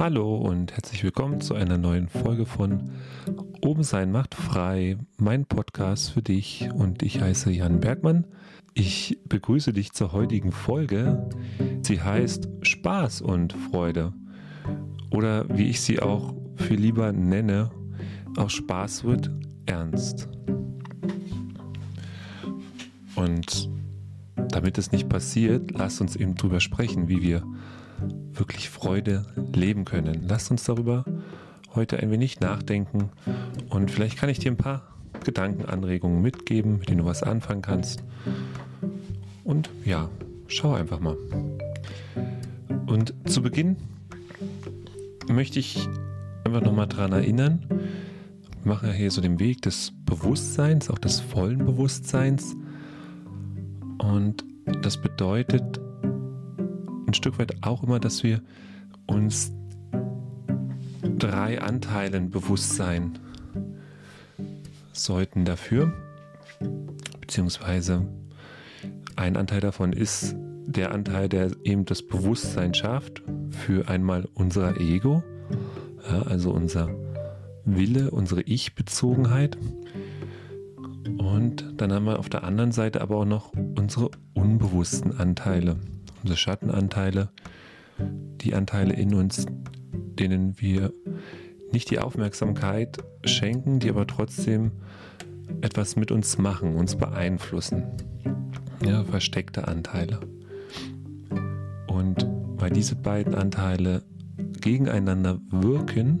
Hallo und herzlich willkommen zu einer neuen Folge von Oben sein macht frei, mein Podcast für dich und ich heiße Jan Bergmann. Ich begrüße dich zur heutigen Folge. Sie heißt Spaß und Freude oder wie ich sie auch viel lieber nenne, aus Spaß wird ernst. Und damit es nicht passiert, lass uns eben drüber sprechen, wie wir wirklich Freude leben können. Lass uns darüber heute ein wenig nachdenken und vielleicht kann ich dir ein paar Gedankenanregungen mitgeben, mit denen du was anfangen kannst. Und ja, schau einfach mal. Und zu Beginn möchte ich einfach nochmal daran erinnern, wir machen ja hier so den Weg des Bewusstseins, auch des vollen Bewusstseins. Und das bedeutet ein Stück weit auch immer, dass wir uns drei Anteilen bewusst sein sollten dafür. Beziehungsweise ein Anteil davon ist der Anteil, der eben das Bewusstsein schafft für einmal unser Ego, ja, also unser Wille, unsere Ich-Bezogenheit. Und dann haben wir auf der anderen Seite aber auch noch unsere unbewussten Anteile, unsere Schattenanteile, die Anteile in uns, denen wir nicht die Aufmerksamkeit schenken, die aber trotzdem etwas mit uns machen, uns beeinflussen. Ja, versteckte Anteile. Und weil diese beiden Anteile gegeneinander wirken,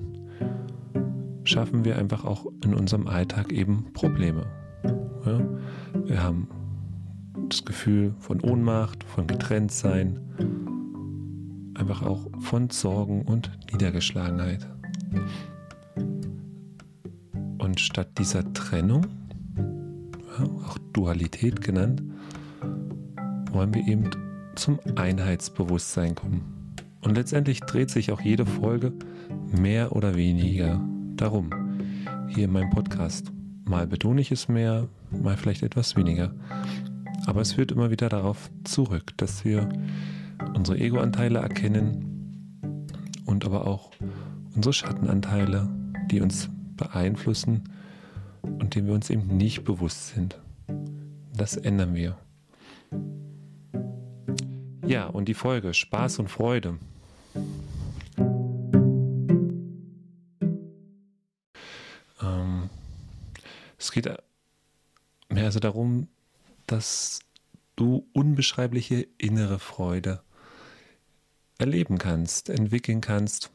schaffen wir einfach auch in unserem Alltag eben Probleme. Ja? Wir haben das Gefühl von Ohnmacht, von Getrenntsein, einfach auch von Sorgen und Niedergeschlagenheit. Und statt dieser Trennung, ja, auch Dualität genannt, wollen wir eben zum Einheitsbewusstsein kommen. Und letztendlich dreht sich auch jede Folge mehr oder weniger darum. Hier in meinem Podcast. Mal betone ich es mehr, mal vielleicht etwas weniger. Aber es führt immer wieder darauf zurück, dass wir unsere Ego-Anteile erkennen und aber auch unsere Schattenanteile, die uns beeinflussen und denen wir uns eben nicht bewusst sind. Das ändern wir. Ja, und die Folge Spaß und Freude. Ähm, es geht mehr also darum, dass du unbeschreibliche innere Freude erleben kannst, entwickeln kannst,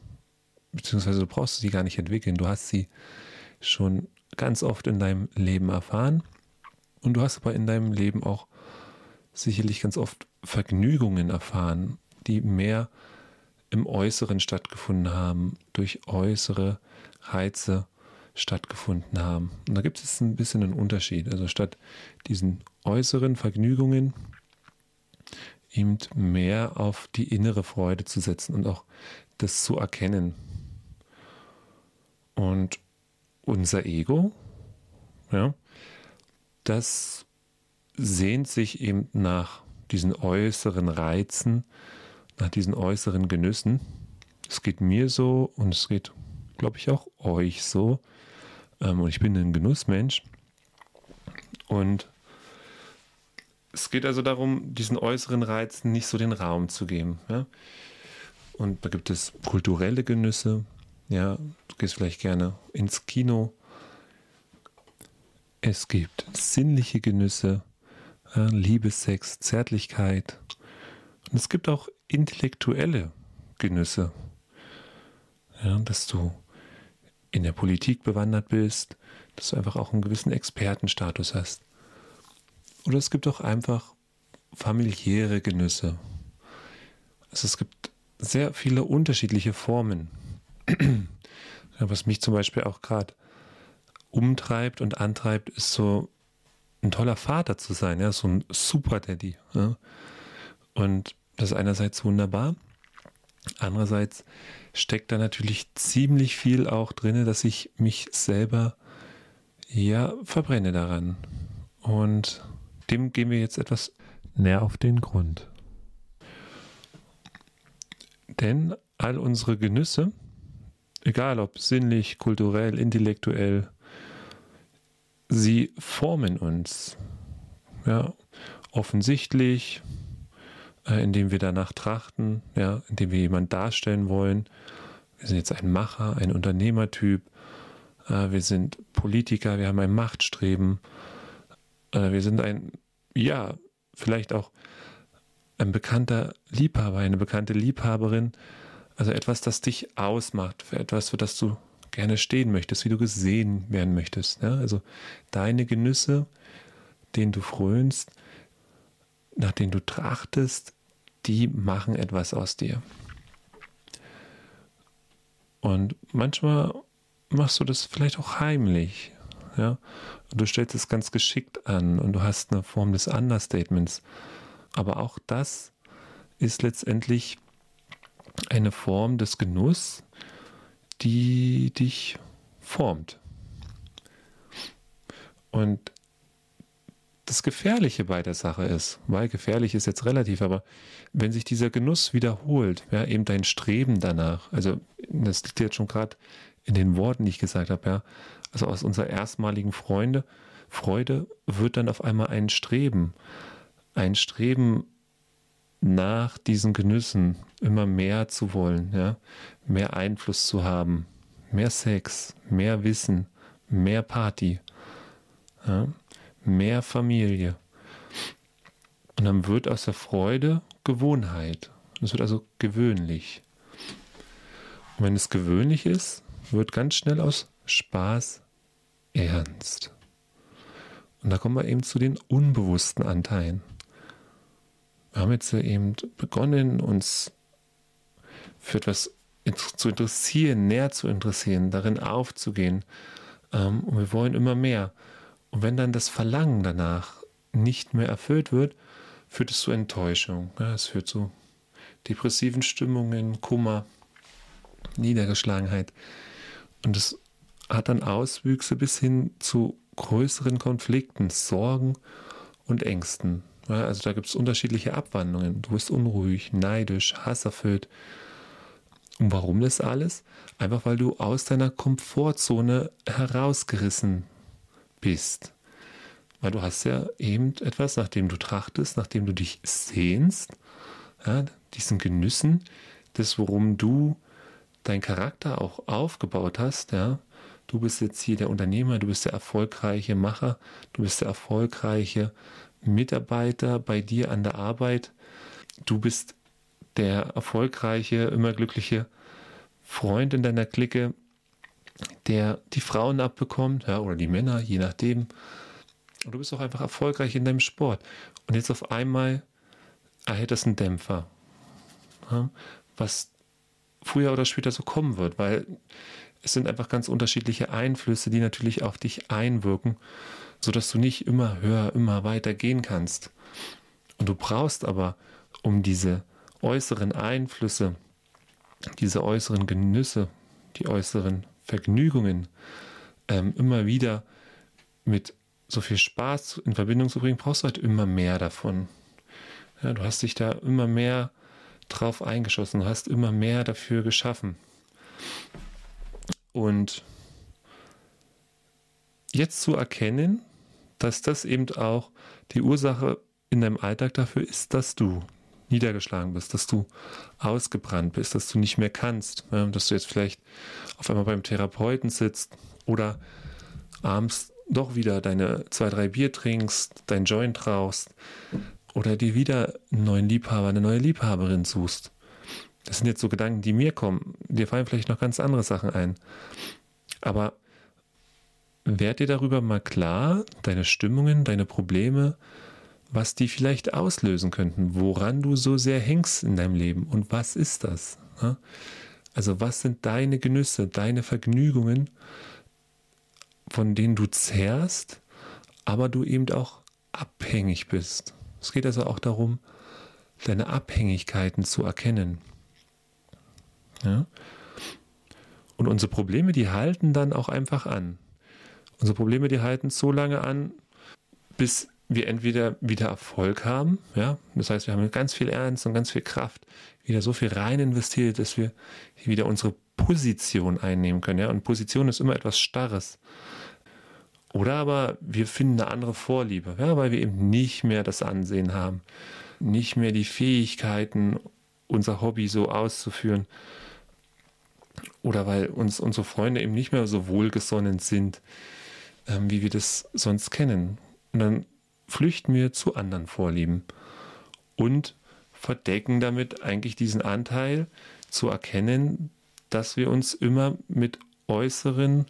beziehungsweise du brauchst sie gar nicht entwickeln, du hast sie schon ganz oft in deinem Leben erfahren und du hast aber in deinem Leben auch sicherlich ganz oft Vergnügungen erfahren, die mehr im Äußeren stattgefunden haben, durch äußere Reize stattgefunden haben. Und da gibt es ein bisschen einen Unterschied. Also statt diesen äußeren Vergnügungen eben mehr auf die innere Freude zu setzen und auch das zu erkennen. Und unser Ego, ja, das sehnt sich eben nach diesen äußeren Reizen, nach diesen äußeren Genüssen. Es geht mir so und es geht, glaube ich, auch euch so. Ähm, und ich bin ein Genussmensch. Und es geht also darum, diesen äußeren Reizen nicht so den Raum zu geben. Ja? Und da gibt es kulturelle Genüsse. Ja, du gehst vielleicht gerne ins Kino. Es gibt sinnliche Genüsse, ja, Liebe, Sex, Zärtlichkeit. Und es gibt auch intellektuelle Genüsse. Ja, dass du in der Politik bewandert bist, dass du einfach auch einen gewissen Expertenstatus hast. Oder es gibt auch einfach familiäre Genüsse. Also es gibt sehr viele unterschiedliche Formen. Was mich zum Beispiel auch gerade umtreibt und antreibt, ist so ein toller Vater zu sein, ja, so ein Super Daddy. Ja. Und das ist einerseits wunderbar, andererseits steckt da natürlich ziemlich viel auch drin, dass ich mich selber ja verbrenne daran. Und dem gehen wir jetzt etwas näher auf den Grund. Denn all unsere Genüsse, egal ob sinnlich, kulturell, intellektuell, sie formen uns. Ja, offensichtlich, äh, indem wir danach trachten, ja, indem wir jemanden darstellen wollen. Wir sind jetzt ein Macher, ein Unternehmertyp, äh, wir sind Politiker, wir haben ein Machtstreben, wir sind ein, ja, vielleicht auch ein bekannter Liebhaber, eine bekannte Liebhaberin, also etwas, das dich ausmacht, für etwas, für das du gerne stehen möchtest, wie du gesehen werden möchtest. Ja? Also deine Genüsse, denen du frönst, nach denen du trachtest, die machen etwas aus dir. Und manchmal machst du das vielleicht auch heimlich. Ja? Und du stellst es ganz geschickt an und du hast eine Form des Understatements. Aber auch das ist letztendlich eine Form des Genuss, die dich formt. Und das Gefährliche bei der Sache ist, weil gefährlich ist jetzt relativ, aber wenn sich dieser Genuss wiederholt, ja, eben dein Streben danach, also das liegt jetzt schon gerade in den Worten, die ich gesagt habe, ja, also aus unserer erstmaligen Freunde, Freude wird dann auf einmal ein Streben, ein Streben nach diesen Genüssen immer mehr zu wollen, ja, mehr Einfluss zu haben, mehr Sex, mehr Wissen, mehr Party, ja, mehr Familie. Und dann wird aus der Freude Gewohnheit. Es wird also gewöhnlich. Und wenn es gewöhnlich ist, wird ganz schnell aus Spaß ernst. Und da kommen wir eben zu den unbewussten Anteilen. Wir haben jetzt eben begonnen, uns für etwas zu interessieren, näher zu interessieren, darin aufzugehen. Ähm, und wir wollen immer mehr. Und wenn dann das Verlangen danach nicht mehr erfüllt wird, führt es zu Enttäuschung. es führt zu depressiven Stimmungen, Kummer, Niedergeschlagenheit. Und es hat dann Auswüchse bis hin zu größeren Konflikten, Sorgen und Ängsten. also da gibt es unterschiedliche Abwandlungen. Du bist unruhig, neidisch, hasserfüllt. Und warum das alles? Einfach weil du aus deiner Komfortzone herausgerissen bist. Weil du hast ja eben etwas, nach dem du trachtest, nach dem du dich sehnst, ja, diesen Genüssen, das, worum du dein Charakter auch aufgebaut hast, ja, du bist jetzt hier der Unternehmer, du bist der erfolgreiche Macher, du bist der erfolgreiche Mitarbeiter bei dir an der Arbeit, du bist der erfolgreiche, immer glückliche Freund in deiner Clique, der die Frauen abbekommt, ja, oder die Männer, je nachdem. Und du bist auch einfach erfolgreich in deinem Sport. Und jetzt auf einmal erhält das einen Dämpfer. Ja, was früher oder später so kommen wird, weil es sind einfach ganz unterschiedliche Einflüsse, die natürlich auf dich einwirken, sodass du nicht immer höher, immer weiter gehen kannst. Und du brauchst aber, um diese äußeren Einflüsse, diese äußeren Genüsse, die äußeren Vergnügungen ähm, immer wieder mit so viel Spaß in Verbindung zu bringen, brauchst du halt immer mehr davon. Ja, du hast dich da immer mehr drauf eingeschossen, du hast immer mehr dafür geschaffen. Und jetzt zu erkennen, dass das eben auch die Ursache in deinem Alltag dafür ist, dass du niedergeschlagen bist, dass du ausgebrannt bist, dass du nicht mehr kannst, dass du jetzt vielleicht auf einmal beim Therapeuten sitzt oder abends doch wieder deine zwei, drei Bier trinkst, dein Joint rauchst oder dir wieder einen neuen Liebhaber, eine neue Liebhaberin suchst. Das sind jetzt so Gedanken, die mir kommen. Dir fallen vielleicht noch ganz andere Sachen ein. Aber werd dir darüber mal klar, deine Stimmungen, deine Probleme, was die vielleicht auslösen könnten, woran du so sehr hängst in deinem Leben und was ist das? Also was sind deine Genüsse, deine Vergnügungen, von denen du zehrst, aber du eben auch abhängig bist. Es geht also auch darum, deine Abhängigkeiten zu erkennen. Ja? Und unsere Probleme, die halten dann auch einfach an. Unsere Probleme, die halten so lange an, bis wir entweder wieder Erfolg haben, ja, das heißt, wir haben ganz viel Ernst und ganz viel Kraft, wieder so viel rein investiert, dass wir wieder unsere Position einnehmen können, ja, und Position ist immer etwas Starres. Oder aber wir finden eine andere Vorliebe, ja, weil wir eben nicht mehr das Ansehen haben, nicht mehr die Fähigkeiten, unser Hobby so auszuführen. Oder weil uns unsere Freunde eben nicht mehr so wohlgesonnen sind, ähm, wie wir das sonst kennen. Und dann flüchten wir zu anderen Vorlieben und verdecken damit eigentlich diesen Anteil zu erkennen, dass wir uns immer mit äußeren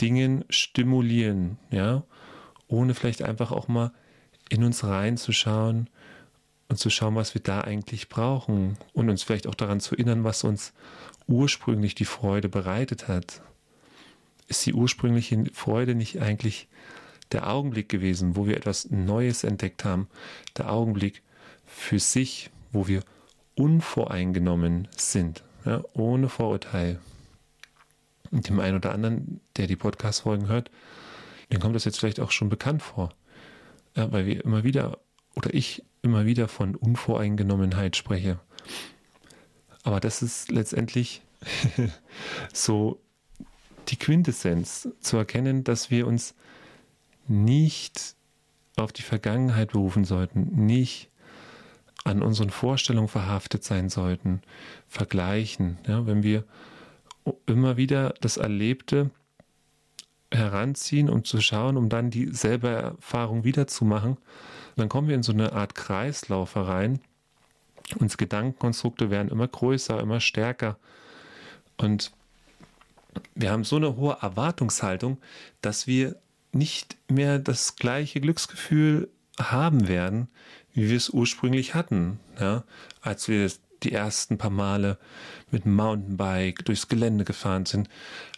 Dingen stimulieren, ja, ohne vielleicht einfach auch mal in uns reinzuschauen und zu schauen, was wir da eigentlich brauchen und uns vielleicht auch daran zu erinnern, was uns ursprünglich die Freude bereitet hat. Ist die ursprüngliche Freude nicht eigentlich der Augenblick gewesen, wo wir etwas Neues entdeckt haben, der Augenblick für sich, wo wir unvoreingenommen sind, ja, ohne Vorurteil. Dem einen oder anderen, der die Podcast-Folgen hört, dem kommt das jetzt vielleicht auch schon bekannt vor. Ja, weil wir immer wieder, oder ich immer wieder von Unvoreingenommenheit spreche. Aber das ist letztendlich so die Quintessenz, zu erkennen, dass wir uns nicht auf die Vergangenheit berufen sollten, nicht an unseren Vorstellungen verhaftet sein sollten, vergleichen. Ja, wenn wir immer wieder das Erlebte heranziehen, um zu schauen, um dann dieselbe Erfahrung wiederzumachen, dann kommen wir in so eine Art Kreislauf herein. Unsere Gedankenkonstrukte werden immer größer, immer stärker. Und wir haben so eine hohe Erwartungshaltung, dass wir nicht mehr das gleiche Glücksgefühl haben werden, wie wir es ursprünglich hatten, ja, als wir die ersten paar Male mit Mountainbike durchs Gelände gefahren sind,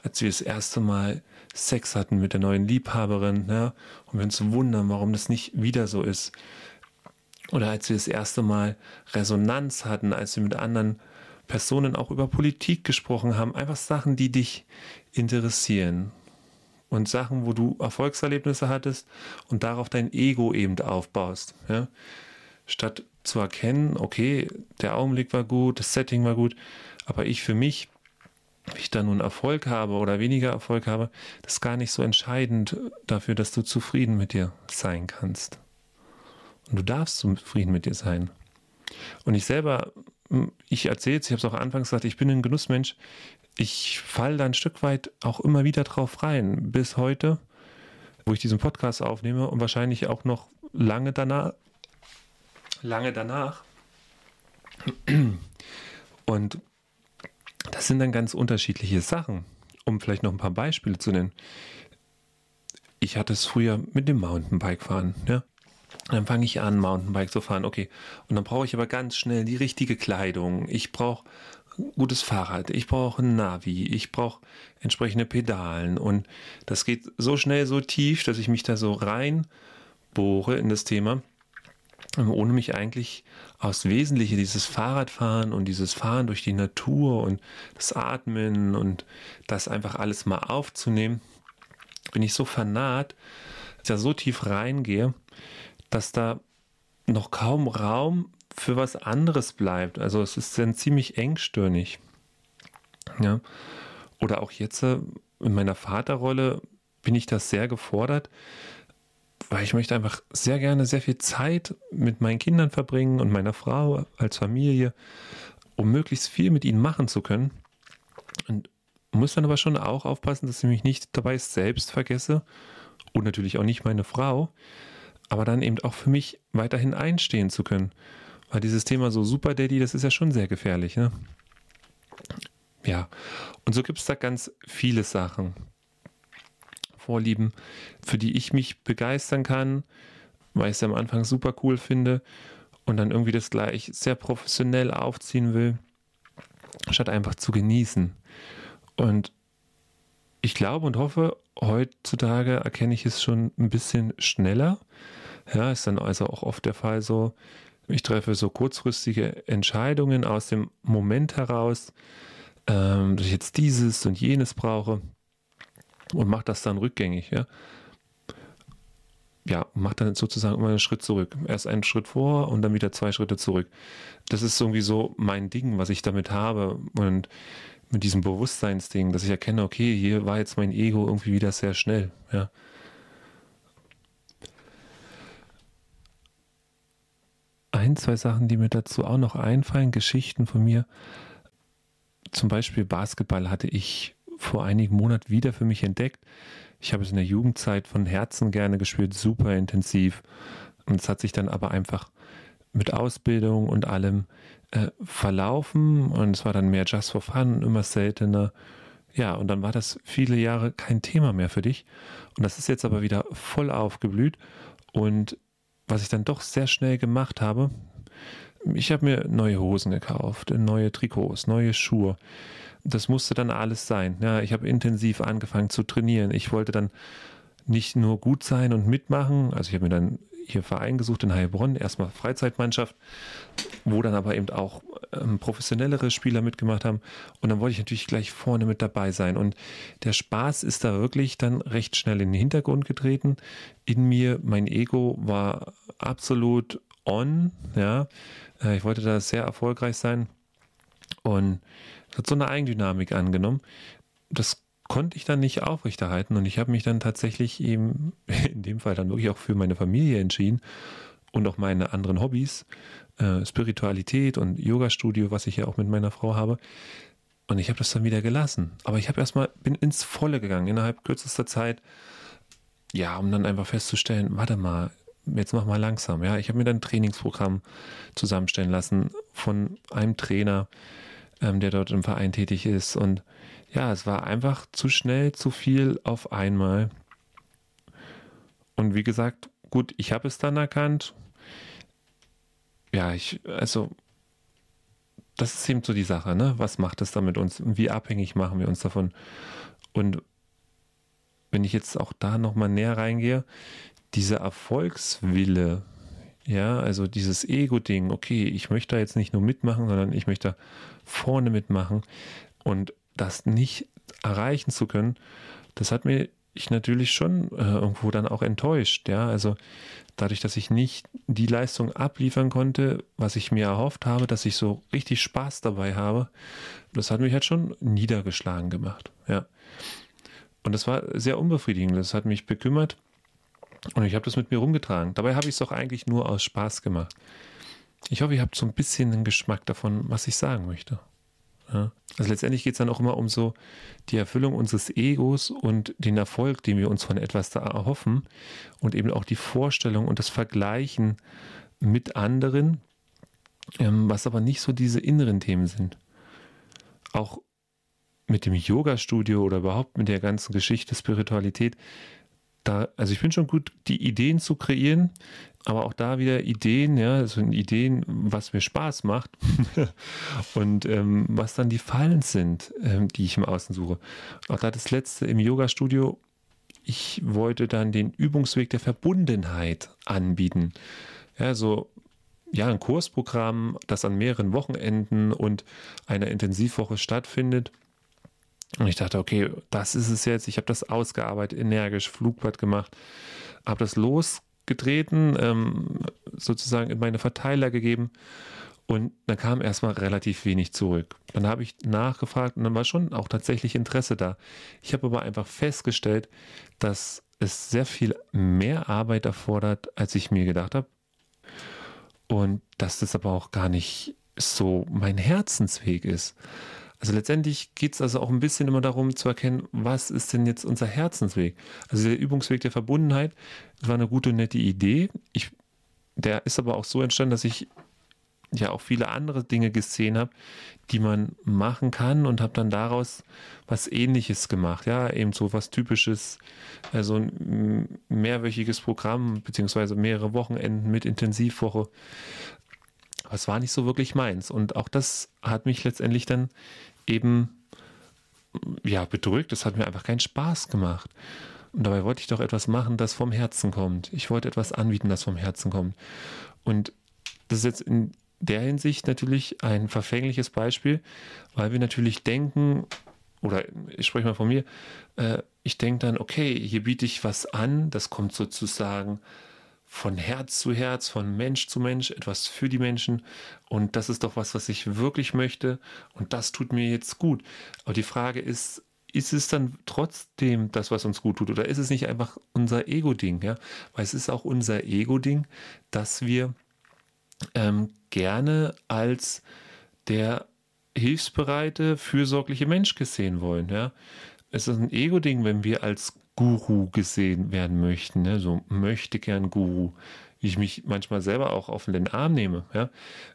als wir das erste Mal Sex hatten mit der neuen Liebhaberin, ja, und wir uns wundern, warum das nicht wieder so ist. Oder als wir das erste Mal Resonanz hatten, als wir mit anderen Personen auch über Politik gesprochen haben, einfach Sachen, die dich interessieren und Sachen, wo du Erfolgserlebnisse hattest und darauf dein Ego eben aufbaust. Ja? Statt zu erkennen, okay, der Augenblick war gut, das Setting war gut, aber ich für mich, wie ich da nun Erfolg habe oder weniger Erfolg habe, das ist gar nicht so entscheidend dafür, dass du zufrieden mit dir sein kannst. Und du darfst zufrieden mit dir sein. Und ich selber, ich erzähle es, ich habe es auch anfangs gesagt, ich bin ein Genussmensch ich falle da ein Stück weit auch immer wieder drauf rein, bis heute, wo ich diesen Podcast aufnehme und wahrscheinlich auch noch lange danach. Lange danach. Und das sind dann ganz unterschiedliche Sachen, um vielleicht noch ein paar Beispiele zu nennen. Ich hatte es früher mit dem Mountainbike fahren, ja. Dann fange ich an, Mountainbike zu fahren, okay. Und dann brauche ich aber ganz schnell die richtige Kleidung. Ich brauche gutes Fahrrad, ich brauche ein Navi, ich brauche entsprechende Pedalen und das geht so schnell, so tief, dass ich mich da so rein bohre in das Thema, ohne mich eigentlich aufs Wesentliche dieses Fahrradfahren und dieses Fahren durch die Natur und das Atmen und das einfach alles mal aufzunehmen, bin ich so vernaht, dass ich da so tief reingehe, dass da noch kaum Raum für was anderes bleibt. Also es ist dann ziemlich engstirnig. Ja. Oder auch jetzt äh, in meiner Vaterrolle bin ich das sehr gefordert, weil ich möchte einfach sehr gerne sehr viel Zeit mit meinen Kindern verbringen und meiner Frau als Familie, um möglichst viel mit ihnen machen zu können. Und muss dann aber schon auch aufpassen, dass ich mich nicht dabei selbst vergesse und natürlich auch nicht meine Frau, aber dann eben auch für mich weiterhin einstehen zu können. Weil dieses Thema so Super Daddy, das ist ja schon sehr gefährlich, ne? Ja, und so gibt es da ganz viele Sachen. Vorlieben, für die ich mich begeistern kann, weil ich es am Anfang super cool finde und dann irgendwie das gleich sehr professionell aufziehen will, statt einfach zu genießen. Und ich glaube und hoffe, heutzutage erkenne ich es schon ein bisschen schneller. Ja, ist dann also auch oft der Fall so, ich treffe so kurzfristige Entscheidungen aus dem Moment heraus, ähm, dass ich jetzt dieses und jenes brauche und mache das dann rückgängig. Ja? ja, macht dann sozusagen immer einen Schritt zurück. Erst einen Schritt vor und dann wieder zwei Schritte zurück. Das ist irgendwie so mein Ding, was ich damit habe und mit diesem Bewusstseinsding, dass ich erkenne, okay, hier war jetzt mein Ego irgendwie wieder sehr schnell, ja. Ein, zwei Sachen, die mir dazu auch noch einfallen, Geschichten von mir. Zum Beispiel Basketball hatte ich vor einigen Monaten wieder für mich entdeckt. Ich habe es in der Jugendzeit von Herzen gerne gespielt, super intensiv. Und es hat sich dann aber einfach mit Ausbildung und allem äh, verlaufen und es war dann mehr just for fun, immer seltener. Ja, und dann war das viele Jahre kein Thema mehr für dich. Und das ist jetzt aber wieder voll aufgeblüht. Und was ich dann doch sehr schnell gemacht habe, ich habe mir neue Hosen gekauft, neue Trikots, neue Schuhe das musste dann alles sein. Ja, ich habe intensiv angefangen zu trainieren. Ich wollte dann nicht nur gut sein und mitmachen. Also ich habe mir dann hier Verein gesucht in Heilbronn, erstmal Freizeitmannschaft, wo dann aber eben auch ähm, professionellere Spieler mitgemacht haben. Und dann wollte ich natürlich gleich vorne mit dabei sein. Und der Spaß ist da wirklich dann recht schnell in den Hintergrund getreten. In mir, mein Ego war absolut on. Ja, äh, ich wollte da sehr erfolgreich sein. Und hat so eine Eigendynamik angenommen. Das konnte ich dann nicht aufrechterhalten und ich habe mich dann tatsächlich eben in dem Fall dann wirklich auch für meine Familie entschieden und auch meine anderen Hobbys, äh, Spiritualität und Yoga-Studio, was ich ja auch mit meiner Frau habe. Und ich habe das dann wieder gelassen. Aber ich habe erstmal, bin ins Volle gegangen innerhalb kürzester Zeit. Ja, um dann einfach festzustellen, warte mal, jetzt mach mal langsam. Ja, ich habe mir dann ein Trainingsprogramm zusammenstellen lassen von einem Trainer, ähm, der dort im Verein tätig ist. Und ja, es war einfach zu schnell, zu viel auf einmal. Und wie gesagt, gut, ich habe es dann erkannt. Ja, ich, also, das ist eben so die Sache, ne? Was macht es da mit uns? Wie abhängig machen wir uns davon? Und wenn ich jetzt auch da nochmal näher reingehe, dieser Erfolgswille, ja, also dieses Ego-Ding, okay, ich möchte da jetzt nicht nur mitmachen, sondern ich möchte vorne mitmachen und das nicht erreichen zu können, das hat mir ich natürlich schon äh, irgendwo dann auch enttäuscht, ja, also dadurch, dass ich nicht die Leistung abliefern konnte, was ich mir erhofft habe, dass ich so richtig Spaß dabei habe, das hat mich halt schon niedergeschlagen gemacht, ja. Und das war sehr unbefriedigend, das hat mich bekümmert und ich habe das mit mir rumgetragen. Dabei habe ich es doch eigentlich nur aus Spaß gemacht. Ich hoffe, ihr habt so ein bisschen einen Geschmack davon, was ich sagen möchte. Ja. Also letztendlich geht es dann auch immer um so die Erfüllung unseres Egos und den Erfolg, den wir uns von etwas da erhoffen und eben auch die Vorstellung und das Vergleichen mit anderen, ähm, was aber nicht so diese inneren Themen sind. Auch mit dem Yoga-Studio oder überhaupt mit der ganzen Geschichte Spiritualität da, also ich bin schon gut, die Ideen zu kreieren, aber auch da wieder Ideen, ja, also Ideen, was mir Spaß macht und ähm, was dann die Fallen sind, ähm, die ich im Außen suche. Auch da das letzte im Yoga-Studio, ich wollte dann den Übungsweg der Verbundenheit anbieten. Ja, so ja, ein Kursprogramm, das an mehreren Wochenenden und einer Intensivwoche stattfindet und ich dachte, okay, das ist es jetzt. Ich habe das ausgearbeitet, energisch, Flugblatt gemacht, habe das losgetreten, ähm, sozusagen in meine Verteiler gegeben. Und dann kam erstmal relativ wenig zurück. Dann habe ich nachgefragt und dann war schon auch tatsächlich Interesse da. Ich habe aber einfach festgestellt, dass es sehr viel mehr Arbeit erfordert, als ich mir gedacht habe. Und dass das aber auch gar nicht so mein Herzensweg ist. Also letztendlich geht es also auch ein bisschen immer darum zu erkennen, was ist denn jetzt unser Herzensweg? Also der Übungsweg der Verbundenheit war eine gute, nette Idee. Ich, der ist aber auch so entstanden, dass ich ja auch viele andere Dinge gesehen habe, die man machen kann und habe dann daraus was ähnliches gemacht. Ja, eben so was typisches, also ein mehrwöchiges Programm, beziehungsweise mehrere Wochenenden mit Intensivwoche. Aber es war nicht so wirklich meins. Und auch das hat mich letztendlich dann eben ja, bedrückt. Es hat mir einfach keinen Spaß gemacht. Und dabei wollte ich doch etwas machen, das vom Herzen kommt. Ich wollte etwas anbieten, das vom Herzen kommt. Und das ist jetzt in der Hinsicht natürlich ein verfängliches Beispiel, weil wir natürlich denken, oder ich spreche mal von mir, äh, ich denke dann, okay, hier biete ich was an, das kommt sozusagen von Herz zu Herz, von Mensch zu Mensch, etwas für die Menschen. Und das ist doch was, was ich wirklich möchte. Und das tut mir jetzt gut. Aber die Frage ist, ist es dann trotzdem das, was uns gut tut? Oder ist es nicht einfach unser Ego-Ding? Ja? Weil es ist auch unser Ego-Ding, dass wir ähm, gerne als der hilfsbereite, fürsorgliche Mensch gesehen wollen. Ja? Es ist ein Ego-Ding, wenn wir als Guru gesehen werden möchten, ne? so möchte gern Guru, wie ich mich manchmal selber auch auf den Arm nehme. Ja?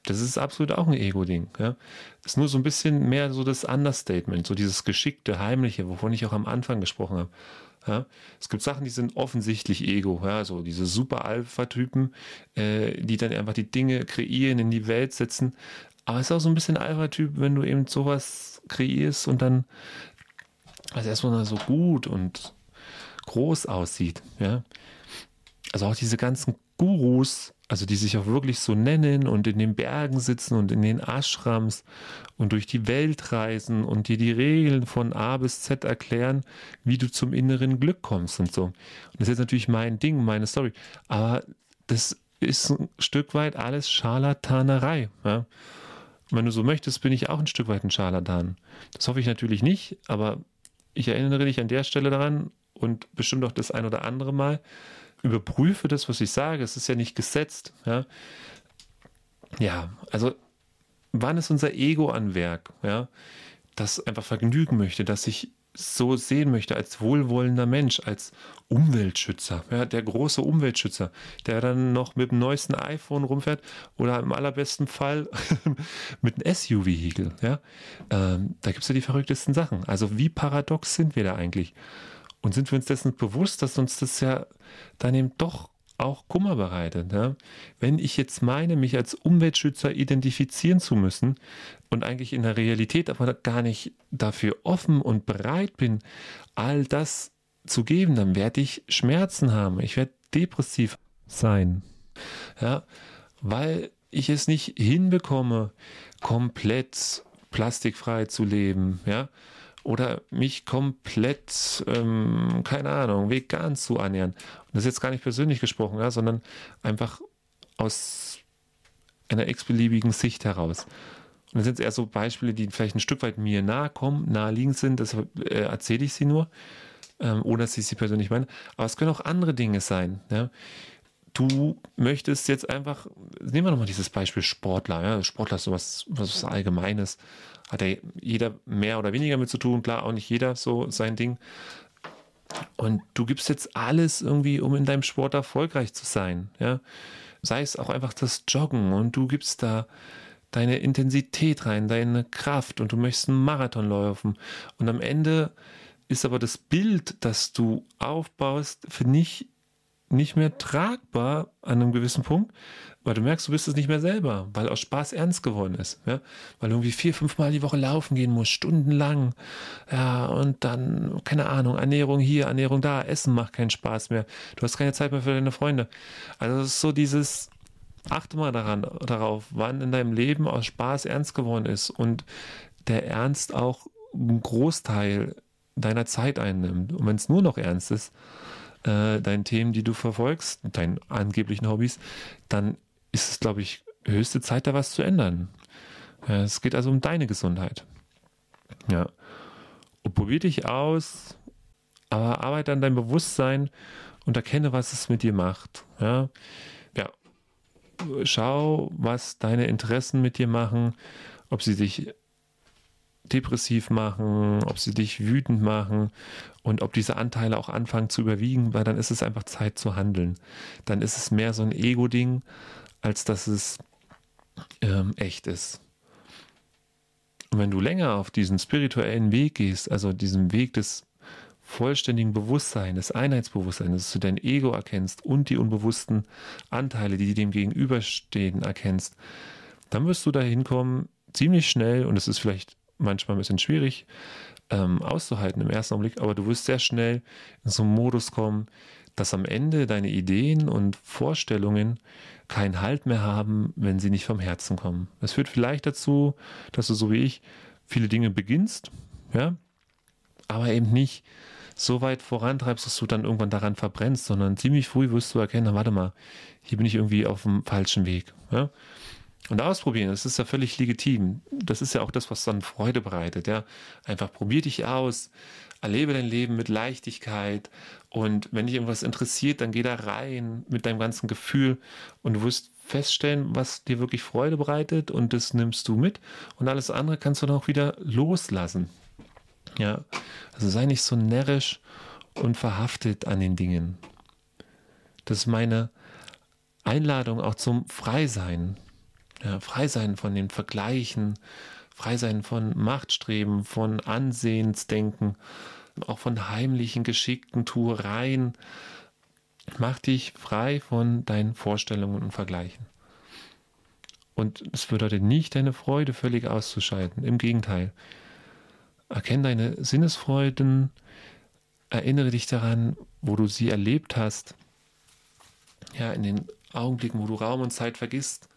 Das ist absolut auch ein Ego-Ding. Ja? Ist nur so ein bisschen mehr so das Understatement, so dieses geschickte, heimliche, wovon ich auch am Anfang gesprochen habe. Ja, es gibt Sachen, die sind offensichtlich Ego, ja, so diese super Alpha-Typen, äh, die dann einfach die Dinge kreieren, in die Welt setzen. Aber es ist auch so ein bisschen Alpha-Typ, wenn du eben sowas kreierst und dann also erstmal so gut und groß aussieht. Ja? Also auch diese ganzen Gurus, also die sich auch wirklich so nennen und in den Bergen sitzen und in den Ashrams und durch die Welt reisen und dir die Regeln von A bis Z erklären, wie du zum inneren Glück kommst und so. Und das ist jetzt natürlich mein Ding, meine Story. Aber das ist ein Stück weit alles Scharlatanerei. Ja? Wenn du so möchtest, bin ich auch ein Stück weit ein Scharlatan. Das hoffe ich natürlich nicht, aber ich erinnere dich an der Stelle daran, und bestimmt auch das ein oder andere Mal. Überprüfe das, was ich sage. Es ist ja nicht gesetzt. Ja, ja also wann ist unser Ego an Werk? Ja, das einfach vergnügen möchte, dass ich so sehen möchte als wohlwollender Mensch, als Umweltschützer, ja, der große Umweltschützer, der dann noch mit dem neuesten iPhone rumfährt oder im allerbesten Fall mit einem SUV-Vehikel. Ja? Ähm, da gibt es ja die verrücktesten Sachen. Also wie paradox sind wir da eigentlich? Und sind wir uns dessen bewusst, dass uns das ja dann eben doch auch Kummer bereitet. Ja? Wenn ich jetzt meine, mich als Umweltschützer identifizieren zu müssen und eigentlich in der Realität aber gar nicht dafür offen und bereit bin, all das zu geben, dann werde ich Schmerzen haben. Ich werde depressiv sein. Ja, weil ich es nicht hinbekomme, komplett plastikfrei zu leben. Ja, oder mich komplett, ähm, keine Ahnung, vegan zu ernähren. Und das ist jetzt gar nicht persönlich gesprochen, ja, sondern einfach aus einer x-beliebigen Sicht heraus. Und das sind eher so Beispiele, die vielleicht ein Stück weit mir nahe kommen, naheliegend sind, deshalb äh, erzähle ich sie nur, ähm, ohne dass ich sie persönlich meine. Aber es können auch andere Dinge sein. Ja? Du möchtest jetzt einfach, nehmen wir nochmal dieses Beispiel Sportler. Ja? Sportler ist sowas was Allgemeines hat ja jeder mehr oder weniger mit zu tun, klar, auch nicht jeder so sein Ding. Und du gibst jetzt alles irgendwie, um in deinem Sport erfolgreich zu sein, ja. Sei es auch einfach das Joggen und du gibst da deine Intensität rein, deine Kraft und du möchtest einen Marathon laufen. Und am Ende ist aber das Bild, das du aufbaust, für nicht, nicht mehr tragbar an einem gewissen Punkt, weil du merkst, du bist es nicht mehr selber, weil aus Spaß ernst geworden ist. Ja? Weil du irgendwie vier, fünf Mal die Woche laufen gehen musst, stundenlang. Ja, und dann, keine Ahnung, Ernährung hier, Ernährung da, Essen macht keinen Spaß mehr. Du hast keine Zeit mehr für deine Freunde. Also es ist so dieses, achte mal daran, darauf, wann in deinem Leben aus Spaß ernst geworden ist und der Ernst auch einen Großteil deiner Zeit einnimmt. Und wenn es nur noch ernst ist, äh, deinen Themen, die du verfolgst, deinen angeblichen Hobbys, dann ist es, glaube ich, höchste Zeit, da was zu ändern. Es geht also um deine Gesundheit. Ja. Und probier dich aus, aber arbeite an deinem Bewusstsein und erkenne, was es mit dir macht. Ja. ja. Schau, was deine Interessen mit dir machen, ob sie dich depressiv machen, ob sie dich wütend machen und ob diese Anteile auch anfangen zu überwiegen, weil dann ist es einfach Zeit zu handeln. Dann ist es mehr so ein Ego-Ding, als dass es ähm, echt ist. Und wenn du länger auf diesen spirituellen Weg gehst, also diesen Weg des vollständigen Bewusstseins, des Einheitsbewusstseins, dass du dein Ego erkennst und die unbewussten Anteile, die dem gegenüberstehen, erkennst, dann wirst du dahin kommen, ziemlich schnell, und es ist vielleicht manchmal ein bisschen schwierig ähm, auszuhalten im ersten Augenblick, aber du wirst sehr schnell in so einen Modus kommen, dass am Ende deine Ideen und Vorstellungen keinen Halt mehr haben, wenn sie nicht vom Herzen kommen. Es führt vielleicht dazu, dass du so wie ich viele Dinge beginnst, ja, aber eben nicht so weit vorantreibst, dass du dann irgendwann daran verbrennst, sondern ziemlich früh wirst du erkennen, warte mal, hier bin ich irgendwie auf dem falschen Weg. Ja? Und ausprobieren, das ist ja völlig legitim. Das ist ja auch das, was dann Freude bereitet. Ja? Einfach probier dich aus, erlebe dein Leben mit Leichtigkeit und wenn dich irgendwas interessiert, dann geh da rein mit deinem ganzen Gefühl und du wirst feststellen, was dir wirklich Freude bereitet und das nimmst du mit und alles andere kannst du dann auch wieder loslassen. Ja, also sei nicht so närrisch und verhaftet an den Dingen. Das ist meine Einladung auch zum Freisein. Ja, Freisein von den Vergleichen, Freisein von Machtstreben, von Ansehensdenken, auch von heimlichen, geschickten Tuereien. Mach dich frei von deinen Vorstellungen und Vergleichen. Und es bedeutet nicht, deine Freude völlig auszuschalten. Im Gegenteil. Erkenne deine Sinnesfreuden, erinnere dich daran, wo du sie erlebt hast. Ja, in den Augenblicken, wo du Raum und Zeit vergisst.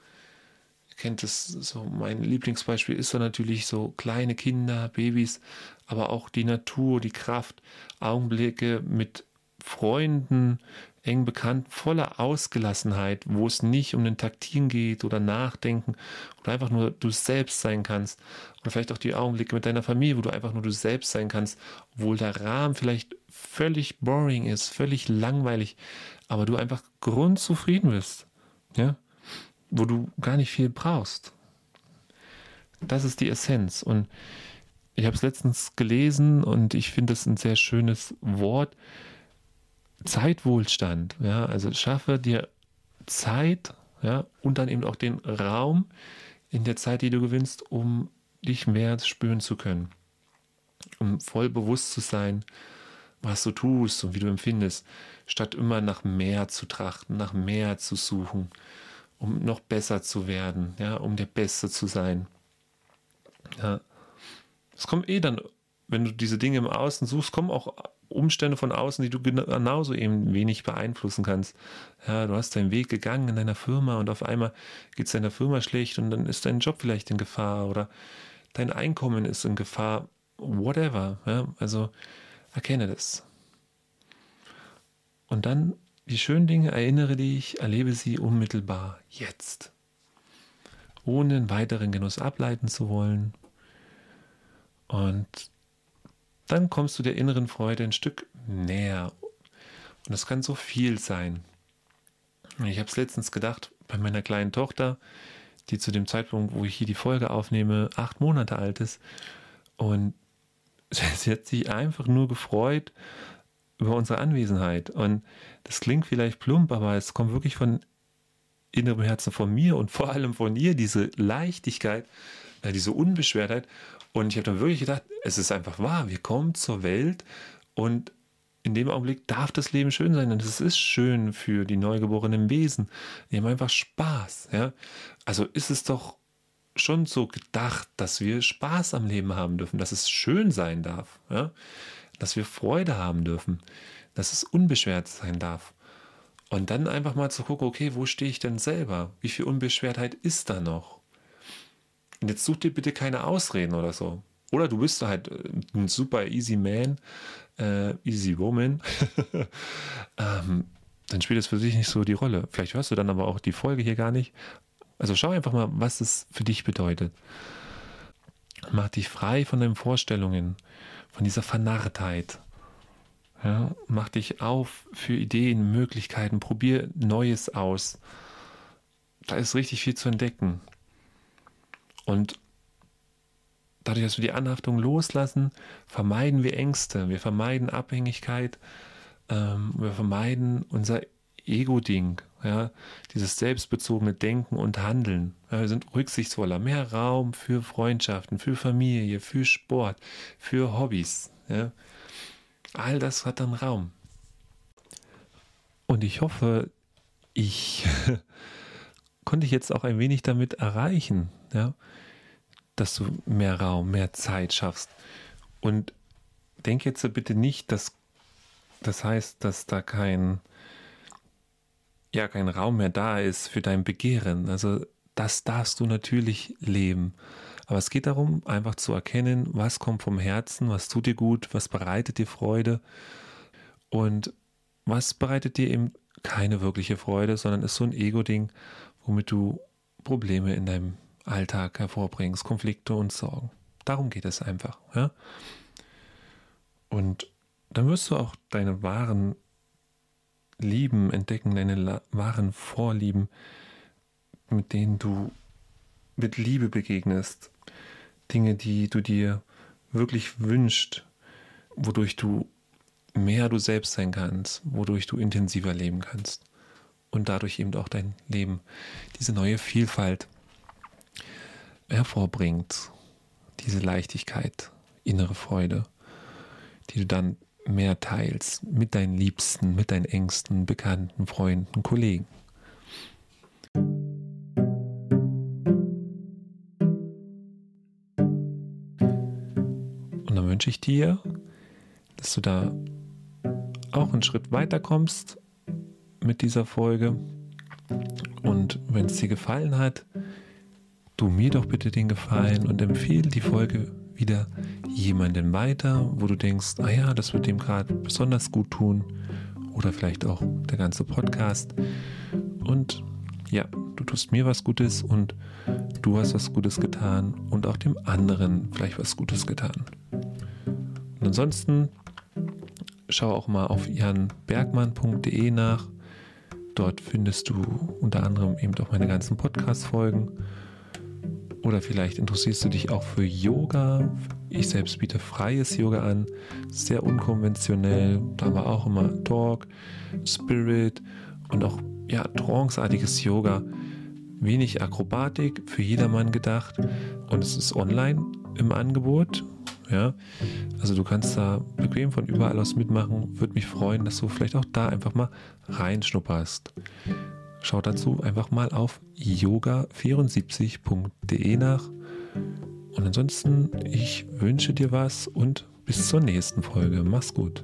Kennt es so, mein Lieblingsbeispiel ist so natürlich so kleine Kinder, Babys, aber auch die Natur, die Kraft, Augenblicke mit Freunden, eng bekannt, voller Ausgelassenheit, wo es nicht um den Taktin geht oder Nachdenken oder einfach nur du selbst sein kannst. Oder vielleicht auch die Augenblicke mit deiner Familie, wo du einfach nur du selbst sein kannst, obwohl der Rahmen vielleicht völlig boring ist, völlig langweilig, aber du einfach grundzufrieden bist. Ja? Wo du gar nicht viel brauchst. Das ist die Essenz. Und ich habe es letztens gelesen und ich finde es ein sehr schönes Wort. Zeitwohlstand, ja, also schaffe dir Zeit, ja, und dann eben auch den Raum in der Zeit, die du gewinnst, um dich mehr spüren zu können, um voll bewusst zu sein, was du tust und wie du empfindest, statt immer nach mehr zu trachten, nach mehr zu suchen, um noch besser zu werden, ja, um der Beste zu sein. Ja. Es kommt eh dann, wenn du diese Dinge im Außen suchst, kommen auch Umstände von außen, die du genauso eben wenig beeinflussen kannst. Ja, du hast deinen Weg gegangen in deiner Firma und auf einmal geht es deiner Firma schlecht und dann ist dein Job vielleicht in Gefahr oder dein Einkommen ist in Gefahr, whatever. Ja, also erkenne das. Und dann die schönen Dinge, erinnere dich, erlebe sie unmittelbar jetzt. Ohne einen weiteren Genuss ableiten zu wollen. Und dann kommst du der inneren Freude ein Stück näher. Und das kann so viel sein. Ich habe es letztens gedacht bei meiner kleinen Tochter, die zu dem Zeitpunkt, wo ich hier die Folge aufnehme, acht Monate alt ist. Und sie hat sich einfach nur gefreut über unsere Anwesenheit. Und das klingt vielleicht plump, aber es kommt wirklich von innerem Herzen von mir und vor allem von ihr, diese Leichtigkeit, äh, diese Unbeschwertheit. Und ich habe dann wirklich gedacht, es ist einfach wahr. Wir kommen zur Welt und in dem Augenblick darf das Leben schön sein. Und es ist schön für die neugeborenen Wesen. Die haben einfach Spaß. Ja? Also ist es doch schon so gedacht, dass wir Spaß am Leben haben dürfen, dass es schön sein darf, ja? Dass wir Freude haben dürfen, dass es unbeschwert sein darf. Und dann einfach mal zu gucken, okay, wo stehe ich denn selber? Wie viel Unbeschwertheit ist da noch? Und jetzt such dir bitte keine Ausreden oder so. Oder du bist halt äh, ein super easy man, äh, easy woman. ähm, dann spielt es für dich nicht so die Rolle. Vielleicht hörst du dann aber auch die Folge hier gar nicht. Also schau einfach mal, was es für dich bedeutet. Mach dich frei von deinen Vorstellungen, von dieser Vernarrtheit. Ja, mach dich auf für Ideen, Möglichkeiten, probier Neues aus. Da ist richtig viel zu entdecken. Und dadurch, dass wir die Anhaftung loslassen, vermeiden wir Ängste, wir vermeiden Abhängigkeit, ähm, wir vermeiden unser Ego-Ding, ja, dieses selbstbezogene Denken und Handeln. Ja, wir sind rücksichtsvoller, mehr Raum für Freundschaften, für Familie, für Sport, für Hobbys. Ja. All das hat dann Raum. Und ich hoffe, ich konnte ich jetzt auch ein wenig damit erreichen, ja, dass du mehr Raum, mehr Zeit schaffst. Und denk jetzt bitte nicht, dass das heißt, dass da kein, ja, kein Raum mehr da ist für dein Begehren. Also das darfst du natürlich leben. Aber es geht darum, einfach zu erkennen, was kommt vom Herzen, was tut dir gut, was bereitet dir Freude und was bereitet dir eben keine wirkliche Freude, sondern ist so ein Ego-Ding, womit du Probleme in deinem Alltag hervorbringst, Konflikte und Sorgen. Darum geht es einfach. Ja? Und dann wirst du auch deine wahren Lieben entdecken, deine wahren Vorlieben, mit denen du mit Liebe begegnest. Dinge, die du dir wirklich wünschst, wodurch du mehr du selbst sein kannst, wodurch du intensiver leben kannst und dadurch eben auch dein Leben diese neue Vielfalt hervorbringt, diese Leichtigkeit, innere Freude, die du dann mehr teilst mit deinen Liebsten, mit deinen Ängsten, Bekannten, Freunden, Kollegen. Und dann wünsche ich dir, dass du da auch einen Schritt weiter kommst mit dieser Folge. Und wenn es dir gefallen hat, du mir doch bitte den Gefallen und empfehle die Folge wieder jemandem weiter, wo du denkst, ah ja, das wird dem gerade besonders gut tun. Oder vielleicht auch der ganze Podcast. Und ja, du tust mir was Gutes und du hast was Gutes getan und auch dem anderen vielleicht was Gutes getan. Und ansonsten schau auch mal auf janbergmann.de nach. Dort findest du unter anderem eben auch meine ganzen Podcast-Folgen. Oder vielleicht interessierst du dich auch für Yoga. Ich selbst biete freies Yoga an, sehr unkonventionell. Da haben wir auch immer Talk, Spirit und auch ja, tranceartiges Yoga. Wenig Akrobatik, für jedermann gedacht. Und es ist online im Angebot. Ja, also du kannst da bequem von überall aus mitmachen. Würde mich freuen, dass du vielleicht auch da einfach mal reinschnupperst. Schau dazu einfach mal auf yoga74.de nach. Und ansonsten, ich wünsche dir was und bis zur nächsten Folge. Mach's gut.